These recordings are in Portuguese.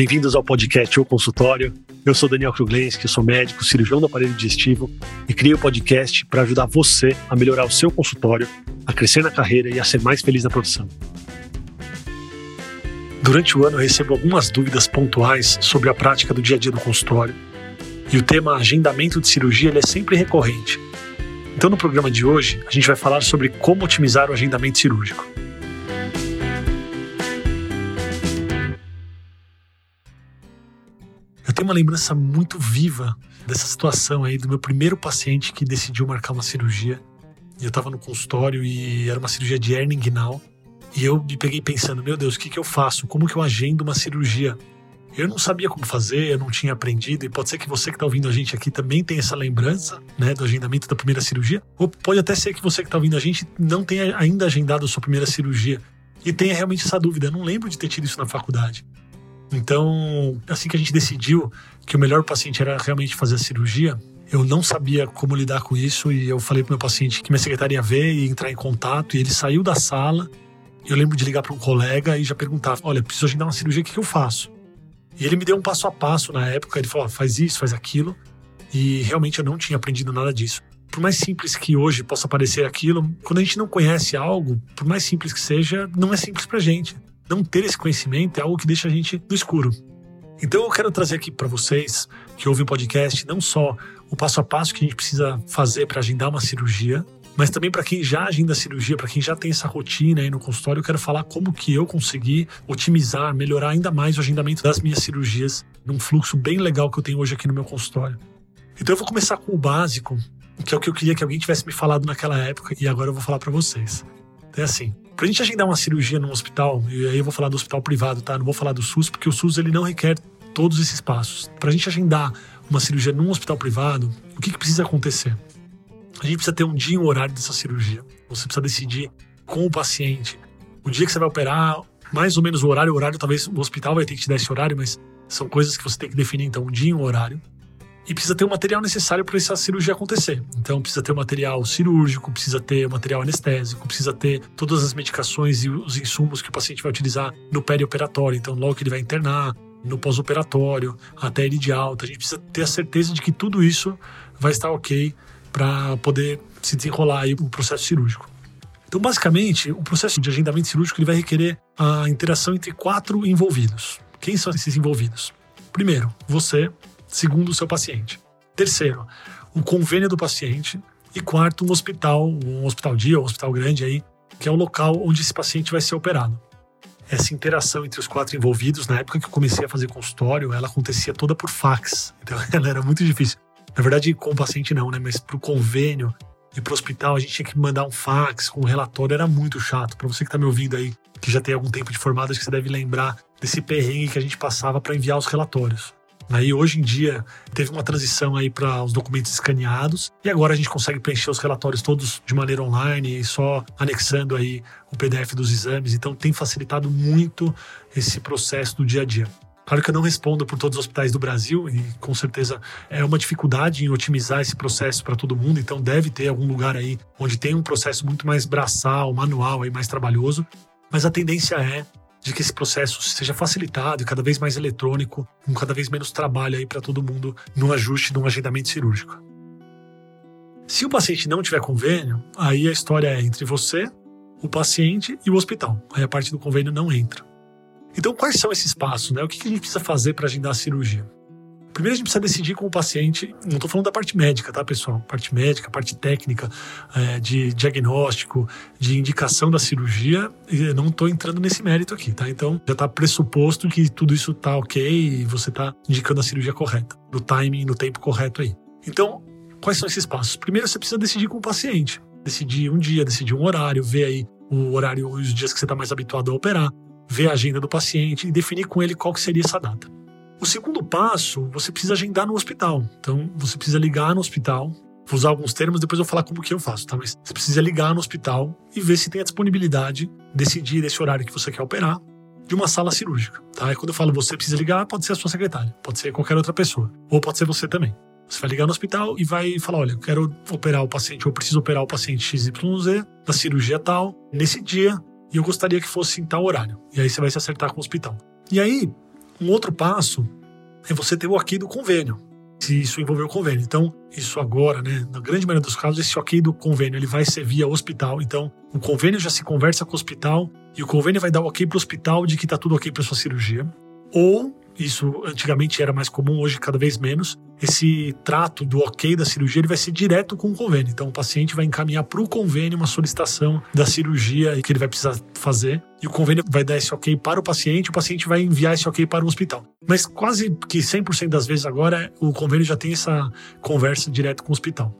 Bem-vindos ao podcast O Consultório. Eu sou Daniel Kruglenski, sou médico, cirurgião do aparelho digestivo e criei o um podcast para ajudar você a melhorar o seu consultório, a crescer na carreira e a ser mais feliz na profissão. Durante o ano eu recebo algumas dúvidas pontuais sobre a prática do dia a dia do consultório. E o tema agendamento de cirurgia é sempre recorrente. Então no programa de hoje a gente vai falar sobre como otimizar o agendamento cirúrgico. Uma lembrança muito viva dessa situação aí do meu primeiro paciente que decidiu marcar uma cirurgia. Eu estava no consultório e era uma cirurgia de hernia inguinal. E eu me peguei pensando, meu Deus, o que, que eu faço? Como que eu agendo uma cirurgia? Eu não sabia como fazer, eu não tinha aprendido, e pode ser que você que está ouvindo a gente aqui também tenha essa lembrança, né, do agendamento da primeira cirurgia, ou pode até ser que você que está ouvindo a gente não tenha ainda agendado a sua primeira cirurgia e tenha realmente essa dúvida. Eu não lembro de ter tido isso na faculdade. Então, assim que a gente decidiu que o melhor paciente era realmente fazer a cirurgia, eu não sabia como lidar com isso e eu falei pro meu paciente que minha secretária ia ver e entrar em contato e ele saiu da sala. Eu lembro de ligar para um colega e já perguntar: "Olha, preciso agendar uma cirurgia, o que, que eu faço?" E ele me deu um passo a passo na época, ele falou: "Faz isso, faz aquilo". E realmente eu não tinha aprendido nada disso. Por mais simples que hoje possa parecer aquilo, quando a gente não conhece algo, por mais simples que seja, não é simples pra gente não ter esse conhecimento é algo que deixa a gente no escuro. Então eu quero trazer aqui para vocês que ouvem o podcast não só o passo a passo que a gente precisa fazer para agendar uma cirurgia, mas também para quem já agenda a cirurgia, para quem já tem essa rotina aí no consultório, eu quero falar como que eu consegui otimizar, melhorar ainda mais o agendamento das minhas cirurgias num fluxo bem legal que eu tenho hoje aqui no meu consultório. Então eu vou começar com o básico, que é o que eu queria que alguém tivesse me falado naquela época e agora eu vou falar para vocês. Então é assim, Pra gente agendar uma cirurgia num hospital, e aí eu vou falar do hospital privado, tá? Não vou falar do SUS, porque o SUS ele não requer todos esses passos. Pra gente agendar uma cirurgia num hospital privado, o que, que precisa acontecer? A gente precisa ter um dia e um horário dessa cirurgia. Você precisa decidir com o paciente o dia que você vai operar, mais ou menos o horário. O horário, talvez o hospital vai ter que te dar esse horário, mas são coisas que você tem que definir. Então, um dia e um horário e precisa ter o material necessário para essa cirurgia acontecer. Então precisa ter o material cirúrgico, precisa ter o material anestésico, precisa ter todas as medicações e os insumos que o paciente vai utilizar no perioperatório. Então logo que ele vai internar, no pós-operatório, até ele de alta, a gente precisa ter a certeza de que tudo isso vai estar ok para poder se desenrolar aí o processo cirúrgico. Então, basicamente, o processo de agendamento cirúrgico ele vai requerer a interação entre quatro envolvidos. Quem são esses envolvidos? Primeiro, você, segundo o seu paciente. Terceiro, o convênio do paciente. E quarto, um hospital, um hospital dia, um hospital grande aí, que é o local onde esse paciente vai ser operado. Essa interação entre os quatro envolvidos, na época que eu comecei a fazer consultório, ela acontecia toda por fax. Então ela era muito difícil. Na verdade, com o paciente não, né? Mas para o convênio e para o hospital, a gente tinha que mandar um fax com um relatório, era muito chato. Para você que está me ouvindo aí, que já tem algum tempo de formado, acho que você deve lembrar desse perrengue que a gente passava para enviar os relatórios. Aí hoje em dia teve uma transição aí para os documentos escaneados e agora a gente consegue preencher os relatórios todos de maneira online e só anexando aí o PDF dos exames. Então tem facilitado muito esse processo do dia a dia. Claro que eu não respondo por todos os hospitais do Brasil e com certeza é uma dificuldade em otimizar esse processo para todo mundo, então deve ter algum lugar aí onde tem um processo muito mais braçal, manual e mais trabalhoso, mas a tendência é de que esse processo seja facilitado e cada vez mais eletrônico, com cada vez menos trabalho aí para todo mundo no ajuste de um agendamento cirúrgico. Se o paciente não tiver convênio, aí a história é entre você, o paciente e o hospital. Aí a parte do convênio não entra. Então, quais são esses passos? Né? O que a gente precisa fazer para agendar a cirurgia? Primeiro a gente precisa decidir com o paciente, não estou falando da parte médica, tá, pessoal? Parte médica, parte técnica, é, de diagnóstico, de indicação da cirurgia, não estou entrando nesse mérito aqui, tá? Então já está pressuposto que tudo isso está ok e você está indicando a cirurgia correta, no timing, no tempo correto aí. Então, quais são esses passos? Primeiro você precisa decidir com o paciente, decidir um dia, decidir um horário, ver aí o horário, os dias que você está mais habituado a operar, ver a agenda do paciente e definir com ele qual que seria essa data. O segundo passo, você precisa agendar no hospital. Então, você precisa ligar no hospital. Vou usar alguns termos, depois eu vou falar como que eu faço, tá? Mas você precisa ligar no hospital e ver se tem a disponibilidade, decidir esse horário que você quer operar, de uma sala cirúrgica, tá? E quando eu falo você precisa ligar, pode ser a sua secretária, pode ser qualquer outra pessoa, ou pode ser você também. Você vai ligar no hospital e vai falar: olha, eu quero operar o paciente, ou preciso operar o paciente XYZ, da cirurgia tal, nesse dia, e eu gostaria que fosse em tal horário. E aí você vai se acertar com o hospital. E aí, Um outro passo é você ter o ok do convênio, se isso envolver o convênio. Então, isso agora, né, na grande maioria dos casos, esse ok do convênio ele vai ser via hospital. Então, o convênio já se conversa com o hospital e o convênio vai dar o ok para o hospital de que está tudo ok para sua cirurgia. Ou isso antigamente era mais comum, hoje cada vez menos, esse trato do ok da cirurgia ele vai ser direto com o convênio. Então o paciente vai encaminhar para o convênio uma solicitação da cirurgia que ele vai precisar fazer e o convênio vai dar esse ok para o paciente, o paciente vai enviar esse ok para o hospital. Mas quase que 100% das vezes agora o convênio já tem essa conversa direto com o hospital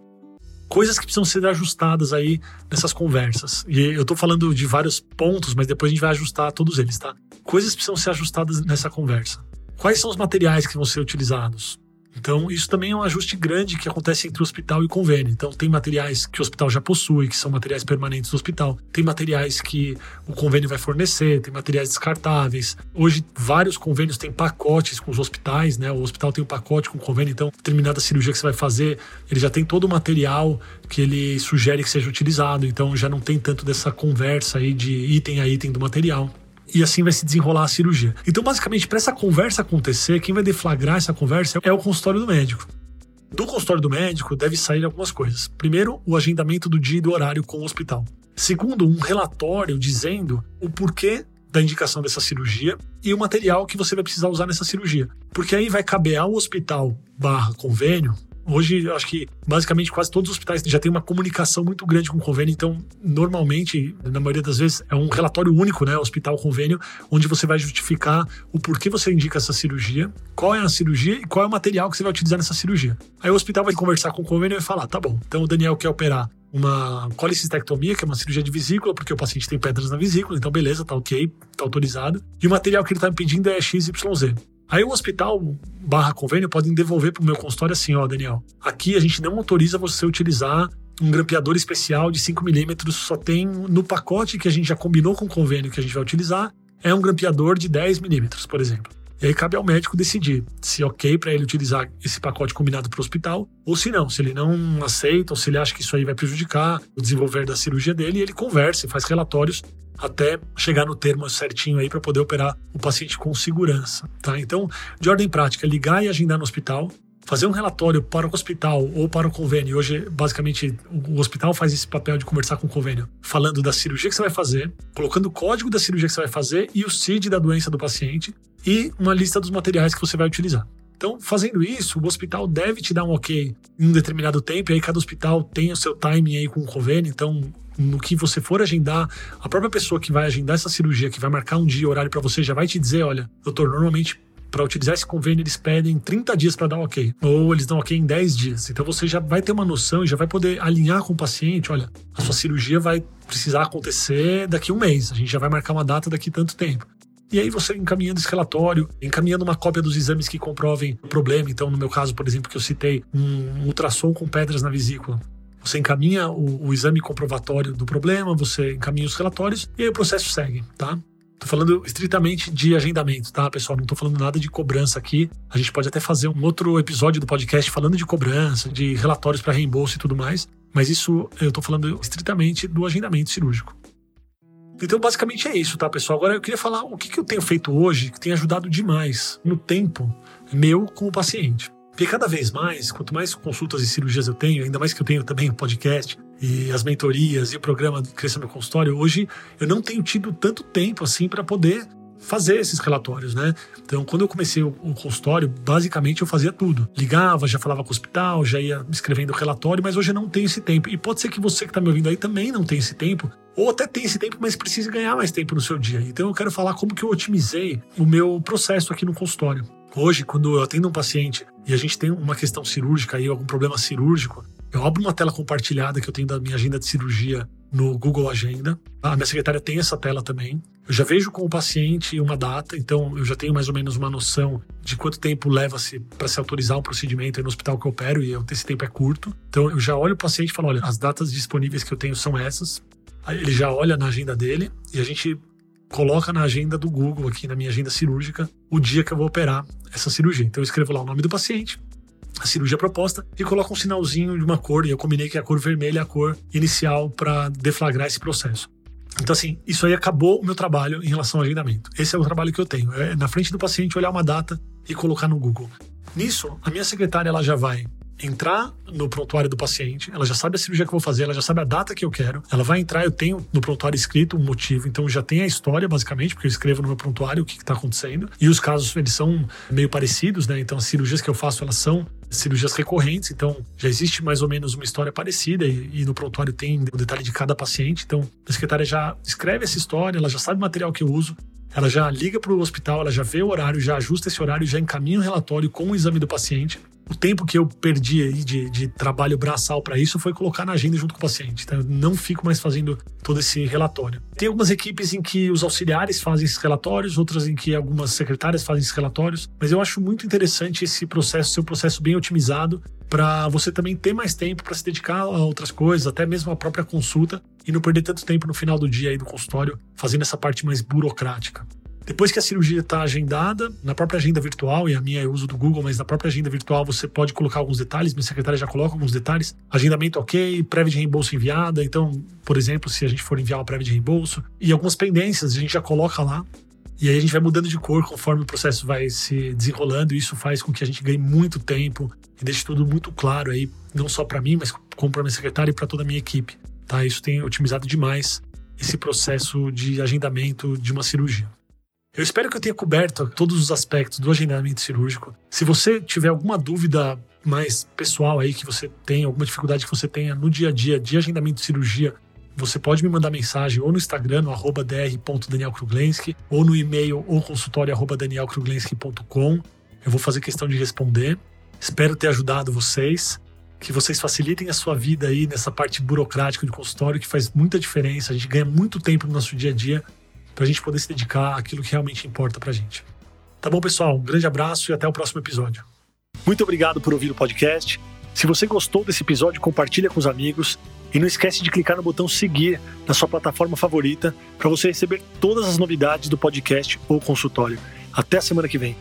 coisas que precisam ser ajustadas aí nessas conversas. E eu tô falando de vários pontos, mas depois a gente vai ajustar todos eles, tá? Coisas que precisam ser ajustadas nessa conversa. Quais são os materiais que vão ser utilizados? Então, isso também é um ajuste grande que acontece entre o hospital e o convênio. Então, tem materiais que o hospital já possui, que são materiais permanentes do hospital. Tem materiais que o convênio vai fornecer, tem materiais descartáveis. Hoje, vários convênios têm pacotes com os hospitais, né? O hospital tem um pacote com o convênio, então, determinada cirurgia que você vai fazer, ele já tem todo o material que ele sugere que seja utilizado. Então, já não tem tanto dessa conversa aí de item a item do material e assim vai se desenrolar a cirurgia. Então, basicamente, para essa conversa acontecer, quem vai deflagrar essa conversa é o consultório do médico. Do consultório do médico deve sair algumas coisas. Primeiro, o agendamento do dia e do horário com o hospital. Segundo, um relatório dizendo o porquê da indicação dessa cirurgia e o material que você vai precisar usar nessa cirurgia. Porque aí vai caber ao hospital barra convênio Hoje, acho que basicamente quase todos os hospitais já têm uma comunicação muito grande com o convênio, então, normalmente, na maioria das vezes, é um relatório único, né? Hospital convênio, onde você vai justificar o porquê você indica essa cirurgia, qual é a cirurgia e qual é o material que você vai utilizar nessa cirurgia. Aí o hospital vai conversar com o convênio e vai falar: tá bom, então o Daniel quer operar uma colicistectomia, que é uma cirurgia de vesícula, porque o paciente tem pedras na vesícula, então beleza, tá ok, tá autorizado. E o material que ele tá me pedindo é XYZ. Aí o hospital barra convênio podem devolver para o meu consultório assim, ó, Daniel, aqui a gente não autoriza você utilizar um grampeador especial de 5 milímetros, só tem no pacote que a gente já combinou com o convênio que a gente vai utilizar, é um grampeador de 10 milímetros, por exemplo. E aí cabe ao médico decidir se é ok para ele utilizar esse pacote combinado para o hospital ou se não, se ele não aceita ou se ele acha que isso aí vai prejudicar o desenvolver da cirurgia dele, ele conversa e faz relatórios até chegar no termo certinho aí para poder operar o paciente com segurança, tá? Então, de ordem prática, ligar e agendar no hospital, fazer um relatório para o hospital ou para o convênio. Hoje, basicamente, o hospital faz esse papel de conversar com o convênio, falando da cirurgia que você vai fazer, colocando o código da cirurgia que você vai fazer e o CID da doença do paciente e uma lista dos materiais que você vai utilizar. Então, fazendo isso, o hospital deve te dar um ok em um determinado tempo, e aí cada hospital tem o seu timing aí com o convênio, então no que você for agendar, a própria pessoa que vai agendar essa cirurgia, que vai marcar um dia horário para você, já vai te dizer, olha, doutor, normalmente para utilizar esse convênio eles pedem 30 dias para dar um ok, ou eles dão ok em 10 dias. Então você já vai ter uma noção e já vai poder alinhar com o paciente, olha, a sua cirurgia vai precisar acontecer daqui um mês, a gente já vai marcar uma data daqui tanto tempo. E aí você encaminhando esse relatório, encaminhando uma cópia dos exames que comprovem o problema. Então, no meu caso, por exemplo, que eu citei, um ultrassom com pedras na vesícula. Você encaminha o, o exame comprovatório do problema, você encaminha os relatórios e aí o processo segue, tá? Tô falando estritamente de agendamento, tá, pessoal? Não tô falando nada de cobrança aqui. A gente pode até fazer um outro episódio do podcast falando de cobrança, de relatórios para reembolso e tudo mais. Mas isso eu tô falando estritamente do agendamento cirúrgico. Então, basicamente é isso, tá, pessoal? Agora eu queria falar o que, que eu tenho feito hoje que tem ajudado demais no tempo meu com o paciente. Porque cada vez mais, quanto mais consultas e cirurgias eu tenho, ainda mais que eu tenho também o podcast e as mentorias e o programa Cresça Meu Consultório, hoje eu não tenho tido tanto tempo assim para poder fazer esses relatórios, né? Então, quando eu comecei o, consultório, basicamente eu fazia tudo. Ligava, já falava com o hospital, já ia escrevendo o relatório, mas hoje eu não tenho esse tempo. E pode ser que você que está me ouvindo aí também não tenha esse tempo, ou até tem esse tempo, mas precisa ganhar mais tempo no seu dia. Então, eu quero falar como que eu otimizei o meu processo aqui no consultório. Hoje, quando eu atendo um paciente e a gente tem uma questão cirúrgica aí, algum problema cirúrgico, eu abro uma tela compartilhada que eu tenho da minha agenda de cirurgia no Google Agenda. A minha secretária tem essa tela também. Eu já vejo com o paciente uma data, então eu já tenho mais ou menos uma noção de quanto tempo leva-se para se autorizar um procedimento no hospital que eu opero, e esse tempo é curto. Então eu já olho o paciente e falo: olha, as datas disponíveis que eu tenho são essas. Ele já olha na agenda dele e a gente coloca na agenda do Google, aqui na minha agenda cirúrgica, o dia que eu vou operar essa cirurgia. Então eu escrevo lá o nome do paciente, a cirurgia proposta e coloca um sinalzinho de uma cor, e eu combinei que a cor vermelha é a cor inicial para deflagrar esse processo. Então, assim, isso aí acabou o meu trabalho em relação ao agendamento. Esse é o trabalho que eu tenho. É na frente do paciente olhar uma data e colocar no Google. Nisso, a minha secretária ela já vai entrar no prontuário do paciente, ela já sabe a cirurgia que eu vou fazer, ela já sabe a data que eu quero, ela vai entrar, eu tenho no prontuário escrito um motivo, então já tem a história, basicamente, porque eu escrevo no meu prontuário o que está acontecendo. E os casos, eles são meio parecidos, né? Então, as cirurgias que eu faço, elas são cirurgias recorrentes, então já existe mais ou menos uma história parecida e, e, no prontuário tem o detalhe de cada paciente. Então, a secretária já escreve essa história, ela já sabe o material que eu uso, ela já liga para o hospital, ela já vê o horário, já ajusta esse horário, já encaminha o relatório com o exame do paciente o tempo que eu perdi aí de, de trabalho braçal para isso foi colocar na agenda junto com o paciente. Então, eu não fico mais fazendo todo esse relatório. Tem algumas equipes em que os auxiliares fazem esses relatórios, outras em que algumas secretárias fazem esses relatórios, mas eu acho muito interessante esse processo, ser um processo bem otimizado para você também ter mais tempo para se dedicar a outras coisas, até mesmo a própria consulta e não perder tanto tempo no final do dia aí do consultório fazendo essa parte mais burocrática. Depois que a cirurgia está agendada, na própria agenda virtual, e a minha eu uso do Google, mas na própria agenda virtual você pode colocar alguns detalhes, minha secretária já coloca alguns detalhes. Agendamento ok, prévia de reembolso enviada. Então, por exemplo, se a gente for enviar uma prévia de reembolso, e algumas pendências a gente já coloca lá. E aí a gente vai mudando de cor conforme o processo vai se desenrolando, e isso faz com que a gente ganhe muito tempo e deixe tudo muito claro aí, não só para mim, mas como para minha secretária e para toda a minha equipe. Tá? Isso tem otimizado demais esse processo de agendamento de uma cirurgia. Eu espero que eu tenha coberto todos os aspectos do agendamento cirúrgico. Se você tiver alguma dúvida mais pessoal aí que você tem, alguma dificuldade que você tenha no dia a dia de agendamento de cirurgia, você pode me mandar mensagem ou no Instagram, no dr.danielkruglenski, ou no e-mail ou consultório danielkruglenski.com. Eu vou fazer questão de responder. Espero ter ajudado vocês, que vocês facilitem a sua vida aí nessa parte burocrática de consultório, que faz muita diferença. A gente ganha muito tempo no nosso dia a dia para a gente poder se dedicar àquilo que realmente importa para a gente. Tá bom, pessoal? Um grande abraço e até o próximo episódio. Muito obrigado por ouvir o podcast. Se você gostou desse episódio, compartilha com os amigos e não esquece de clicar no botão seguir na sua plataforma favorita para você receber todas as novidades do podcast ou consultório. Até a semana que vem.